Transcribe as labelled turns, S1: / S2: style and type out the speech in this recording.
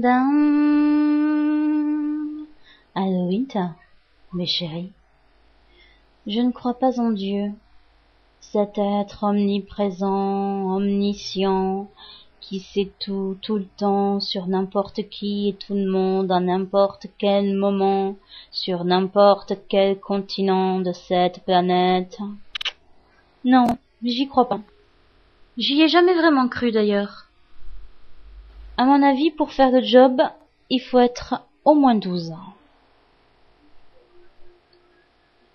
S1: Dun, mes chéris. Je ne crois pas en Dieu, cet être omniprésent, omniscient, qui sait tout, tout le temps, sur n'importe qui et tout le monde, à n'importe quel moment, sur n'importe quel continent de cette planète. Non, j'y crois pas. J'y ai jamais vraiment cru d'ailleurs. À mon avis, pour faire le job, il faut être au moins douze.